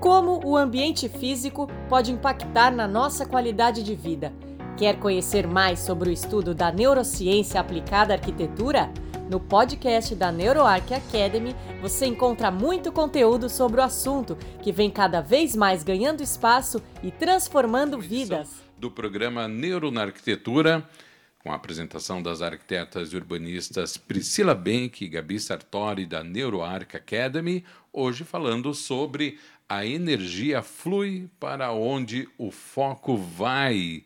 Como o ambiente físico pode impactar na nossa qualidade de vida? Quer conhecer mais sobre o estudo da neurociência aplicada à arquitetura? No podcast da NeuroArc Academy, você encontra muito conteúdo sobre o assunto, que vem cada vez mais ganhando espaço e transformando vidas. Do programa Neuro na Arquitetura, com a apresentação das arquitetas e urbanistas Priscila Benck e Gabi Sartori da NeuroArc Academy, hoje falando sobre a energia flui para onde o foco vai.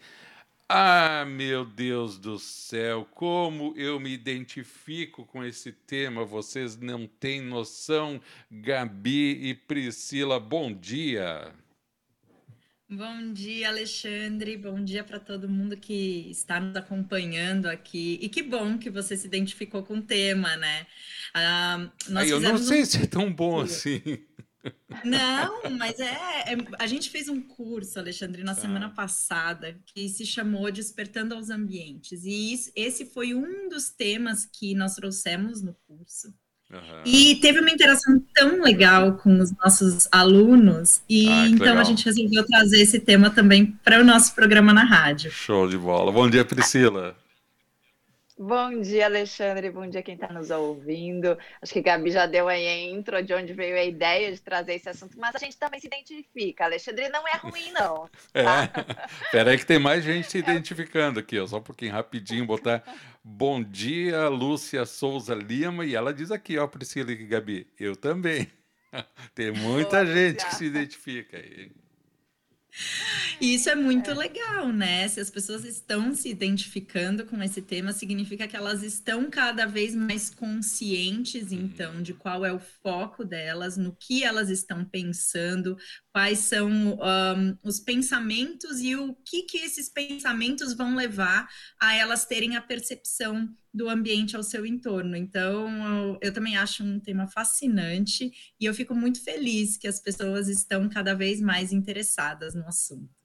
Ah, meu Deus do céu, como eu me identifico com esse tema, vocês não têm noção. Gabi e Priscila, bom dia. Bom dia, Alexandre. Bom dia para todo mundo que está nos acompanhando aqui. E que bom que você se identificou com o tema, né? Ah, Aí, eu não sei um... se é tão bom assim. Não, mas é, é, A gente fez um curso, Alexandre, na tá. semana passada, que se chamou Despertando aos Ambientes. E isso, esse foi um dos temas que nós trouxemos no curso. Uhum. E teve uma interação tão legal com os nossos alunos, e ah, então legal. a gente resolveu trazer esse tema também para o nosso programa na rádio. Show de bola. Bom dia, Priscila. Bom dia, Alexandre. Bom dia quem está nos ouvindo. Acho que a Gabi já deu aí a intro de onde veio a ideia de trazer esse assunto, mas a gente também se identifica. Alexandre não é ruim, não. Tá? É. Peraí que tem mais gente se identificando aqui, ó. Só um pouquinho rapidinho, botar bom dia, Lúcia Souza Lima, e ela diz aqui, ó, Priscila e Gabi, eu também. Tem muita gente que se identifica aí. E isso é muito é. legal, né? Se as pessoas estão se identificando com esse tema, significa que elas estão cada vez mais conscientes, então, de qual é o foco delas, no que elas estão pensando, quais são um, os pensamentos e o que, que esses pensamentos vão levar a elas terem a percepção do ambiente ao seu entorno. Então, eu, eu, também acho um tema fascinante e eu fico muito feliz que as pessoas estão cada vez mais interessadas no assunto.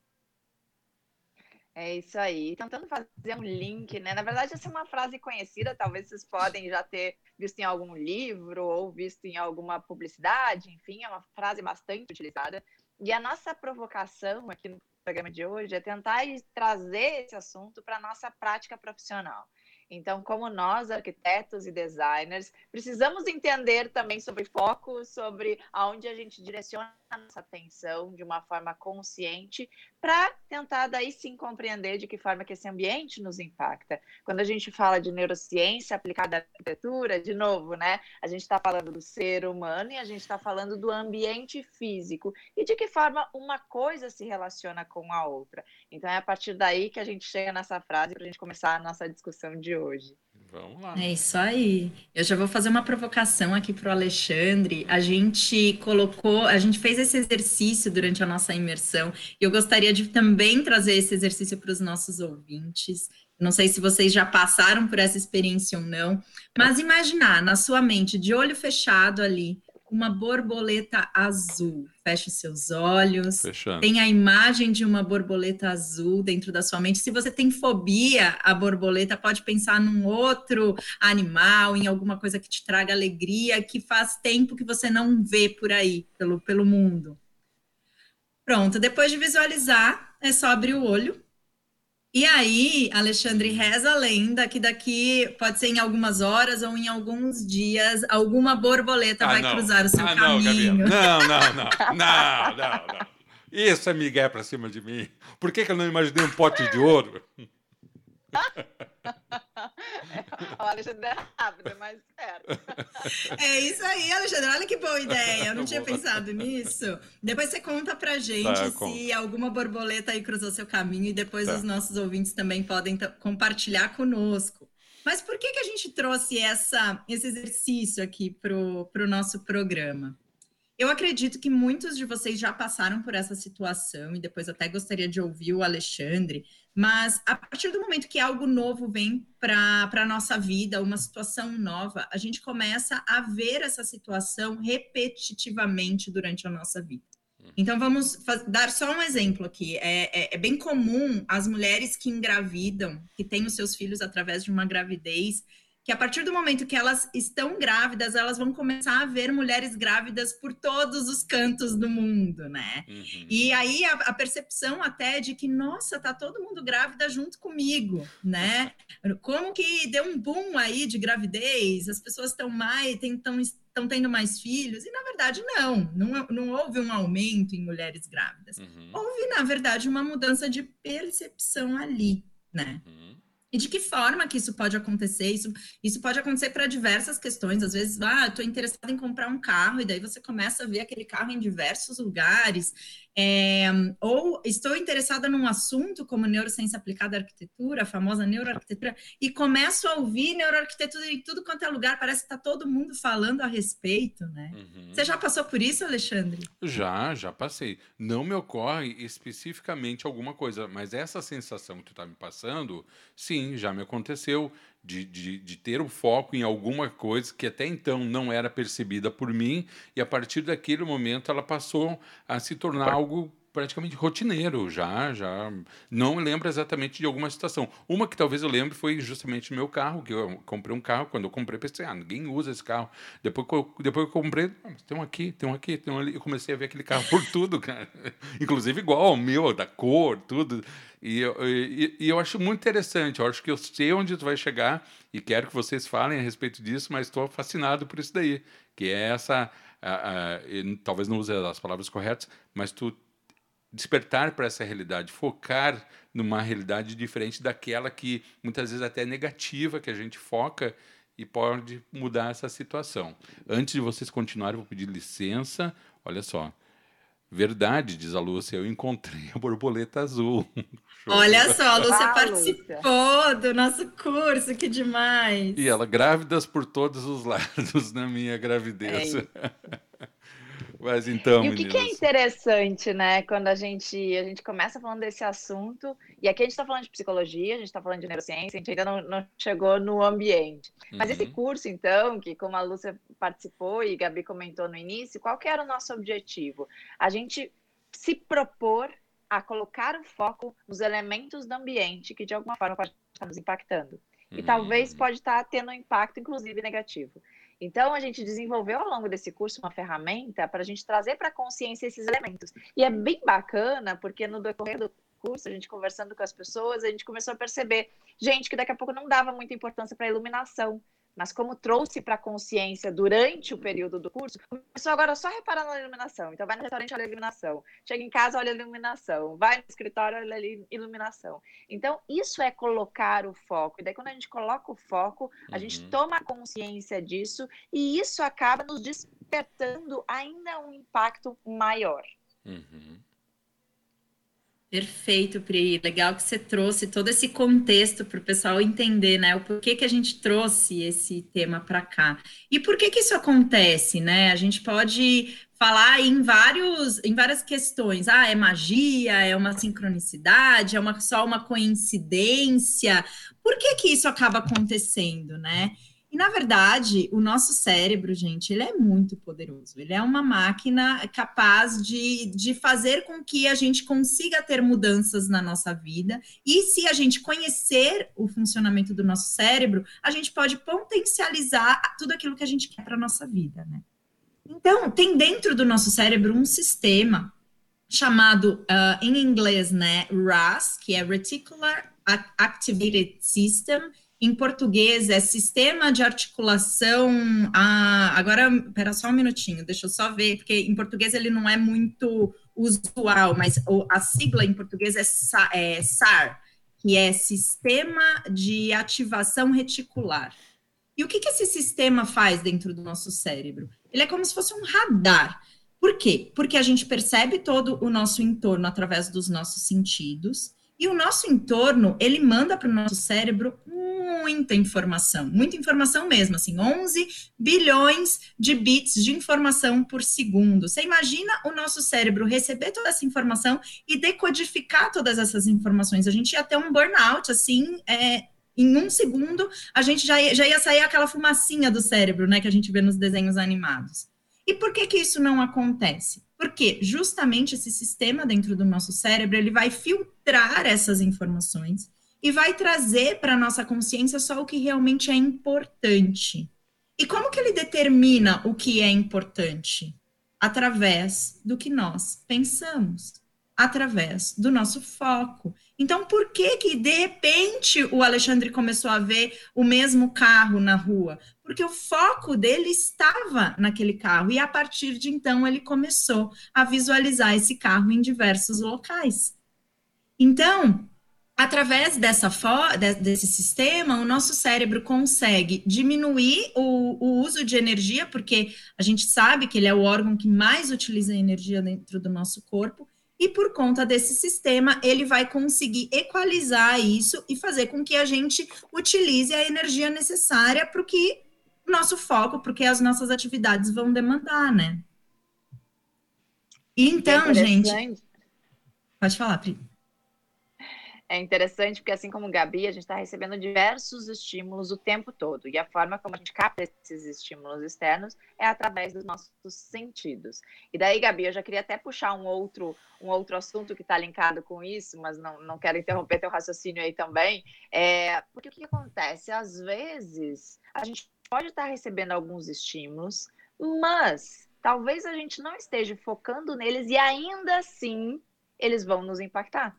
É isso aí. Tentando fazer um link, né? Na verdade, essa é uma frase conhecida, talvez vocês podem já ter visto em algum livro ou visto em alguma publicidade, enfim, é uma frase bastante utilizada. E a nossa provocação aqui no programa de hoje é tentar trazer esse assunto para a nossa prática profissional. Então, como nós, arquitetos e designers, precisamos entender também sobre foco, sobre aonde a gente direciona a nossa atenção de uma forma consciente, para tentar daí sim compreender de que forma que esse ambiente nos impacta. Quando a gente fala de neurociência aplicada à arquitetura, de novo, né? A gente está falando do ser humano e a gente está falando do ambiente físico e de que forma uma coisa se relaciona com a outra. Então é a partir daí que a gente chega nessa frase para a gente começar a nossa discussão de hoje. Vamos lá. É isso aí. Eu já vou fazer uma provocação aqui para o Alexandre. A gente colocou, a gente fez esse exercício durante a nossa imersão. E eu gostaria de também trazer esse exercício para os nossos ouvintes. Não sei se vocês já passaram por essa experiência ou não, mas imaginar na sua mente, de olho fechado ali, uma borboleta azul. Feche seus olhos. Fechando. Tem a imagem de uma borboleta azul dentro da sua mente. Se você tem fobia à borboleta, pode pensar num outro animal, em alguma coisa que te traga alegria, que faz tempo que você não vê por aí, pelo, pelo mundo. Pronto, depois de visualizar, é só abrir o olho e aí, Alexandre, reza a lenda que daqui, pode ser em algumas horas ou em alguns dias, alguma borboleta ah, vai não. cruzar o seu ah, caminho. Não, não, não, não, não, não, não. Isso é migué pra cima de mim. Por que, que eu não imaginei um pote de ouro? O Alexandre é rápido, mas certo. É isso aí, Alexandre. Olha que boa ideia. Eu não tinha pensado nisso. Depois você conta pra gente tá, se conto. alguma borboleta aí cruzou seu caminho e depois tá. os nossos ouvintes também podem compartilhar conosco. Mas por que, que a gente trouxe essa, esse exercício aqui pro, pro nosso programa? Eu acredito que muitos de vocês já passaram por essa situação e depois até gostaria de ouvir o Alexandre, mas a partir do momento que algo novo vem para a nossa vida, uma situação nova, a gente começa a ver essa situação repetitivamente durante a nossa vida. Então, vamos dar só um exemplo aqui. É, é, é, bem comum as mulheres que engravidam, que têm os seus filhos através de uma gravidez, que a partir do momento que elas estão grávidas, elas vão começar a ver mulheres grávidas por todos os cantos do mundo, né? Uhum. E aí a, a, percepção até de que, nossa, tá todo mundo grávida junto comigo, né? Como que deu um boom aí de gravidez, as pessoas estão mais, estão estão tendo mais filhos, e na verdade não, não, não houve um aumento em mulheres grávidas. Uhum. Houve, na verdade, uma mudança de percepção ali, né? Uhum. E de que forma que isso pode acontecer? Isso, isso pode acontecer para diversas questões. Às vezes, ah, estou interessado em comprar um carro, e daí você começa a ver aquele carro em diversos lugares. É, ou estou interessada num assunto como neurociência aplicada à arquitetura, a famosa neuroarquitetura, e começo a ouvir neuroarquitetura em tudo quanto é lugar, parece que está todo mundo falando a respeito, né? Uhum. Você já passou por isso, Alexandre? Já, já passei. Não me ocorre especificamente alguma coisa, mas essa sensação que tu está me passando, sim, já me aconteceu de, de, de ter o foco em alguma coisa que até então não era percebida por mim, e a partir daquele momento ela passou a se tornar algo praticamente rotineiro já, já não lembro exatamente de alguma situação. Uma que talvez eu lembre foi justamente meu carro, que eu comprei um carro, quando eu comprei pensei, ah, ninguém usa esse carro. Depois eu, depois eu comprei, ah, tem um aqui, tem um aqui, tem um ali, eu comecei a ver aquele carro por tudo, cara. Inclusive igual ao meu, da cor, tudo. E eu, e, e eu acho muito interessante, eu acho que eu sei onde tu vai chegar e quero que vocês falem a respeito disso, mas estou fascinado por isso daí, que é essa, a, a, talvez não use as palavras corretas, mas tu despertar para essa realidade, focar numa realidade diferente daquela que muitas vezes até é negativa que a gente foca e pode mudar essa situação. Antes de vocês continuarem, vou pedir licença. Olha só. Verdade, diz a Lúcia, eu encontrei a borboleta azul. Olha só, a Lúcia ah, participou Lúcia. do nosso curso, que demais. E ela, grávidas por todos os lados na minha gravidez. É mas então, e o que, que, é interessante, né, quando a gente, a gente começa falando desse assunto, e aqui a gente está falando de psicologia, a gente está falando de neurociência, a gente ainda não, não chegou no ambiente. Mas uhum. esse curso, então, que como a Lúcia participou e a Gabi comentou no início, qual que era o nosso objetivo? A gente se propor a colocar o foco nos elementos do ambiente que de alguma forma pode estar nos impactando. E uhum. talvez pode estar tendo um impacto, inclusive, negativo. Então, a gente desenvolveu ao longo desse curso uma ferramenta para a gente trazer para a consciência esses elementos. E é bem bacana, porque no decorrer do curso, a gente conversando com as pessoas, a gente começou a perceber, gente, que daqui a pouco não dava muita importância para a iluminação mas como trouxe para a consciência durante o período do curso, começou agora só reparando na iluminação. Então, vai no restaurante, olha a iluminação. Chega em casa, olha a iluminação. Vai no escritório, olha a iluminação. Então, isso é colocar o foco. E daí, quando a gente coloca o foco, a uhum. gente toma consciência disso e isso acaba nos despertando ainda um impacto maior. Uhum. Perfeito, Pri. Legal que você trouxe todo esse contexto para o pessoal entender, né? O porquê que a gente trouxe esse tema para cá. E por que que isso acontece, né? A gente pode falar em vários, em várias questões. Ah, é magia, é uma sincronicidade, é uma, só uma coincidência. Por que que isso acaba acontecendo, né? E, na verdade, o nosso cérebro, gente, ele é muito poderoso. Ele é uma máquina capaz de, de fazer com que a gente consiga ter mudanças na nossa vida. E se a gente conhecer o funcionamento do nosso cérebro, a gente pode potencializar tudo aquilo que a gente quer para a nossa vida, né? Então, tem dentro do nosso cérebro um sistema chamado, uh, em inglês, né, RAS, que é Reticular Activated System, em português é Sistema de Articulação. Ah, agora, espera só um minutinho, deixa eu só ver, porque em português ele não é muito usual, mas a sigla em português é, é SAR, que é Sistema de Ativação Reticular. E o que, que esse sistema faz dentro do nosso cérebro? Ele é como se fosse um radar. Por quê? Porque a gente percebe todo o nosso entorno através dos nossos sentidos e o nosso entorno, ele manda para o nosso cérebro muita informação, muita informação mesmo, assim, 11 bilhões de bits de informação por segundo. Você imagina o nosso cérebro receber toda essa informação e decodificar todas essas informações. A gente ia ter um burnout, assim, é, em um segundo, a gente já ia, já ia sair aquela fumacinha do cérebro, né, que a gente vê nos desenhos animados. E por que que isso não acontece? Porque justamente esse sistema dentro do nosso cérebro, ele vai filtrar essas informações e vai trazer para a nossa consciência só o que realmente é importante. E como que ele determina o que é importante? Através do que nós pensamos, através do nosso foco. Então, por que que de repente o Alexandre começou a ver o mesmo carro na rua? Porque o foco dele estava naquele carro e a partir de então ele começou a visualizar esse carro em diversos locais. Então, através dessa desse sistema, o nosso cérebro consegue diminuir o, o, uso de energia, porque a gente sabe que ele é o órgão que mais utiliza energia dentro do nosso corpo, e por conta desse sistema, ele vai conseguir equalizar isso e fazer com que a gente utilize a energia necessária para o que nosso foco, porque as nossas atividades vão demandar, né? Então, gente. Pode falar, Pri é interessante porque, assim como Gabi, a gente está recebendo diversos estímulos o tempo todo. E a forma como a gente capta esses estímulos externos é através dos nossos sentidos. E daí, Gabi, eu já queria até puxar um outro, um outro assunto que está linkado com isso, mas não, não quero interromper teu raciocínio aí também. É, porque o que acontece? Às vezes, a gente pode estar tá recebendo alguns estímulos, mas talvez a gente não esteja focando neles e ainda assim eles vão nos impactar.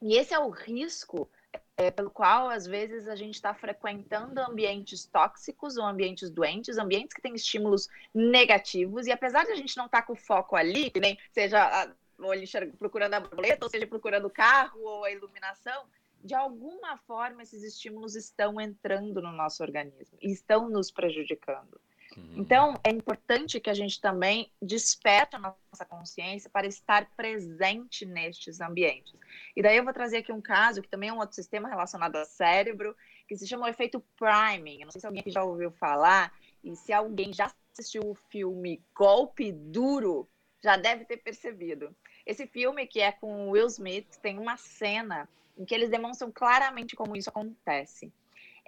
E esse é o risco é, pelo qual, às vezes, a gente está frequentando ambientes tóxicos ou ambientes doentes, ambientes que têm estímulos negativos, e apesar de a gente não estar tá com foco ali, que nem seja a, ou procurando a borboleta, ou seja, procurando o carro ou a iluminação, de alguma forma esses estímulos estão entrando no nosso organismo e estão nos prejudicando. Uhum. Então, é importante que a gente também desperte a nossa consciência para estar presente nestes ambientes. E daí eu vou trazer aqui um caso que também é um outro sistema relacionado ao cérebro, que se chama o efeito priming. Eu não sei se alguém já ouviu falar, e se alguém já assistiu o filme Golpe Duro, já deve ter percebido. Esse filme, que é com Will Smith, tem uma cena em que eles demonstram claramente como isso acontece.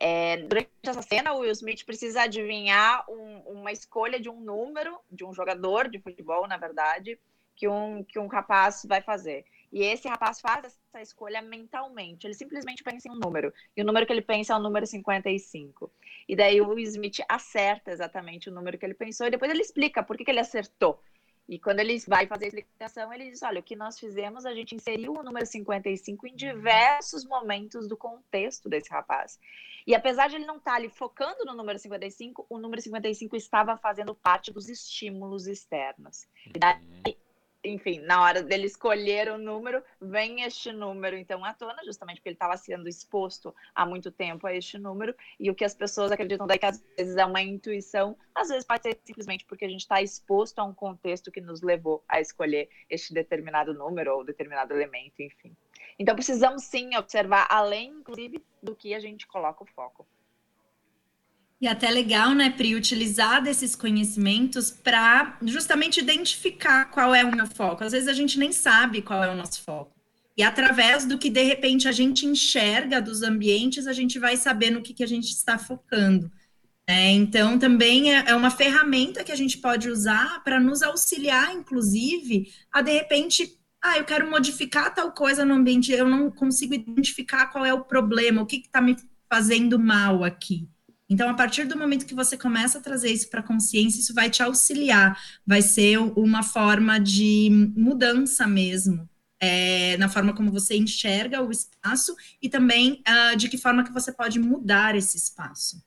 É, durante essa cena, o Will Smith precisa adivinhar um, uma escolha de um número, de um jogador de futebol, na verdade, que um, que um rapaz vai fazer. E esse rapaz faz essa escolha mentalmente. Ele simplesmente pensa em um número. E o número que ele pensa é o número 55. E daí o Will Smith acerta exatamente o número que ele pensou. E depois ele explica por que, que ele acertou. E quando ele vai fazer a explicação, ele diz: olha, o que nós fizemos, a gente inseriu o número 55 em diversos momentos do contexto desse rapaz. E apesar de ele não estar ali focando no número 55, o número 55 estava fazendo parte dos estímulos externos. E daí enfim, na hora dele escolher o número, vem este número então à tona, justamente porque ele estava sendo exposto há muito tempo a este número, e o que as pessoas acreditam daí que às vezes é uma intuição, às vezes pode ser simplesmente porque a gente está exposto a um contexto que nos levou a escolher este determinado número ou determinado elemento, enfim. Então precisamos sim observar além, inclusive, do que a gente coloca o foco. E até legal, né, Pri, utilizar desses conhecimentos para justamente identificar qual é o meu foco. Às vezes a gente nem sabe qual é o nosso foco. E através do que de repente a gente enxerga dos ambientes, a gente vai saber no que, que a gente está focando. É, então, também é, é uma ferramenta que a gente pode usar para nos auxiliar, inclusive, a de repente, ah, eu quero modificar tal coisa no ambiente, eu não consigo identificar qual é o problema, o que está me fazendo mal aqui. Então, a partir do momento que você começa a trazer isso para a consciência, isso vai te auxiliar, vai ser uma forma de mudança mesmo, é, na forma como você enxerga o espaço e também uh, de que forma que você pode mudar esse espaço.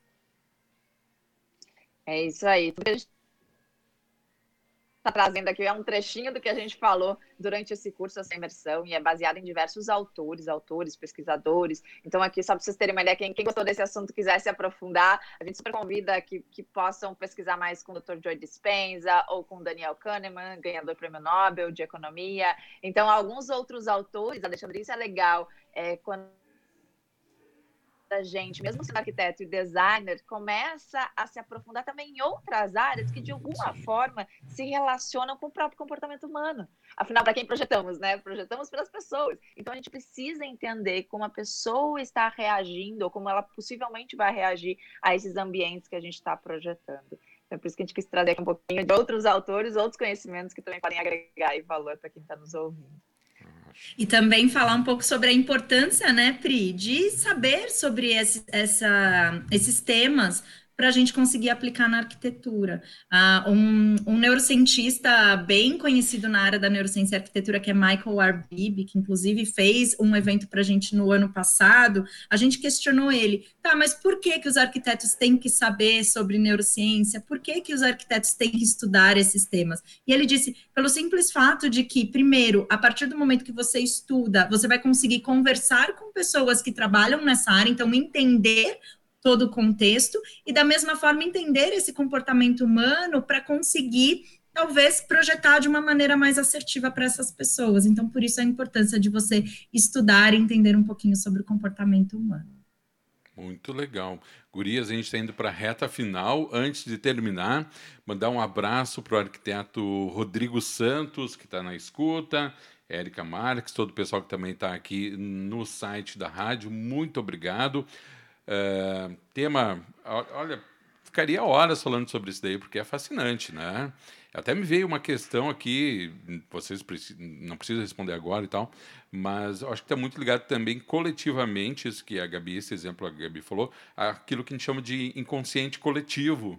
É isso aí está trazendo aqui é um trechinho do que a gente falou durante esse curso, essa imersão, e é baseado em diversos autores, autores, pesquisadores. Então, aqui, só para vocês terem uma ideia, quem, quem gostou desse assunto quiser se aprofundar, a gente super convida que, que possam pesquisar mais com o Dr. Joe Dispenza ou com Daniel Kahneman, ganhador do Prêmio Nobel de Economia. Então, alguns outros autores, Alexandre, isso é legal, é, quando da gente, mesmo sendo arquiteto e designer, começa a se aprofundar também em outras áreas que, de alguma forma, se relacionam com o próprio comportamento humano. Afinal, para quem projetamos, né? Projetamos para as pessoas. Então, a gente precisa entender como a pessoa está reagindo ou como ela possivelmente vai reagir a esses ambientes que a gente está projetando. Então, é por isso que a gente quis trazer aqui um pouquinho de outros autores, outros conhecimentos que também podem agregar valor para quem está nos ouvindo. E também falar um pouco sobre a importância, né, Pri, de saber sobre esse, essa, esses temas para a gente conseguir aplicar na arquitetura. Uh, um, um, neurocientista bem conhecido na área da neurociência e arquitetura, que é Michael Arbib, que inclusive fez um evento para a gente no ano passado, a gente questionou ele, tá, mas por que, que os arquitetos têm que saber sobre neurociência? Por que, que os arquitetos têm que estudar esses temas? E ele disse, pelo simples fato de que, primeiro, a partir do momento que você estuda, você vai conseguir conversar com pessoas que trabalham nessa área, então entender todo o contexto e da mesma forma entender esse comportamento humano para conseguir talvez projetar de uma maneira mais assertiva para essas pessoas. Então, por isso a importância de você estudar e entender um pouquinho sobre o comportamento humano. Muito legal. Gurias, a gente está indo para a reta final. Antes de terminar, mandar um abraço para o arquiteto Rodrigo Santos, que está na escuta, Érica Marques, todo o pessoal que também está aqui no site da rádio. Muito obrigado. É, tema, olha, ficaria horas falando sobre isso daí, porque é fascinante, né? Até me veio uma questão aqui, vocês não precisam responder agora e tal, mas acho que está muito ligado também coletivamente, isso que a Gabi, esse exemplo a Gabi falou, aquilo que a gente chama de inconsciente coletivo,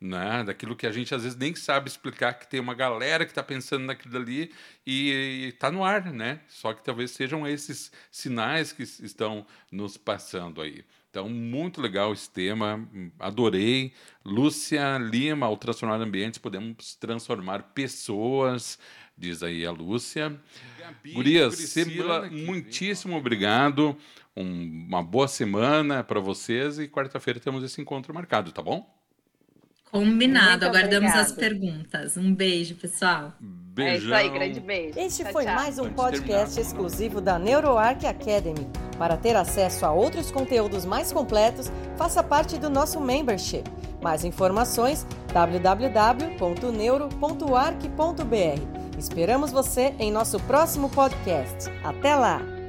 né? Daquilo que a gente às vezes nem sabe explicar, que tem uma galera que está pensando naquilo ali e está no ar, né? Só que talvez sejam esses sinais que estão nos passando aí. Então, muito legal esse tema, adorei. Lúcia Lima, ao transformar ambientes, podemos transformar pessoas, diz aí a Lúcia. Gabi, Gurias, Priscila, muitíssimo obrigado. Um, uma boa semana para vocês e quarta-feira temos esse encontro marcado, tá bom? Combinado, Muito aguardamos obrigada. as perguntas. Um beijo, pessoal. Beijão. É isso aí, grande beijo. Este tchau, foi tchau. mais um podcast exclusivo da NeuroArc Academy. Para ter acesso a outros conteúdos mais completos, faça parte do nosso membership. Mais informações www.neuro.arc.br. Esperamos você em nosso próximo podcast. Até lá!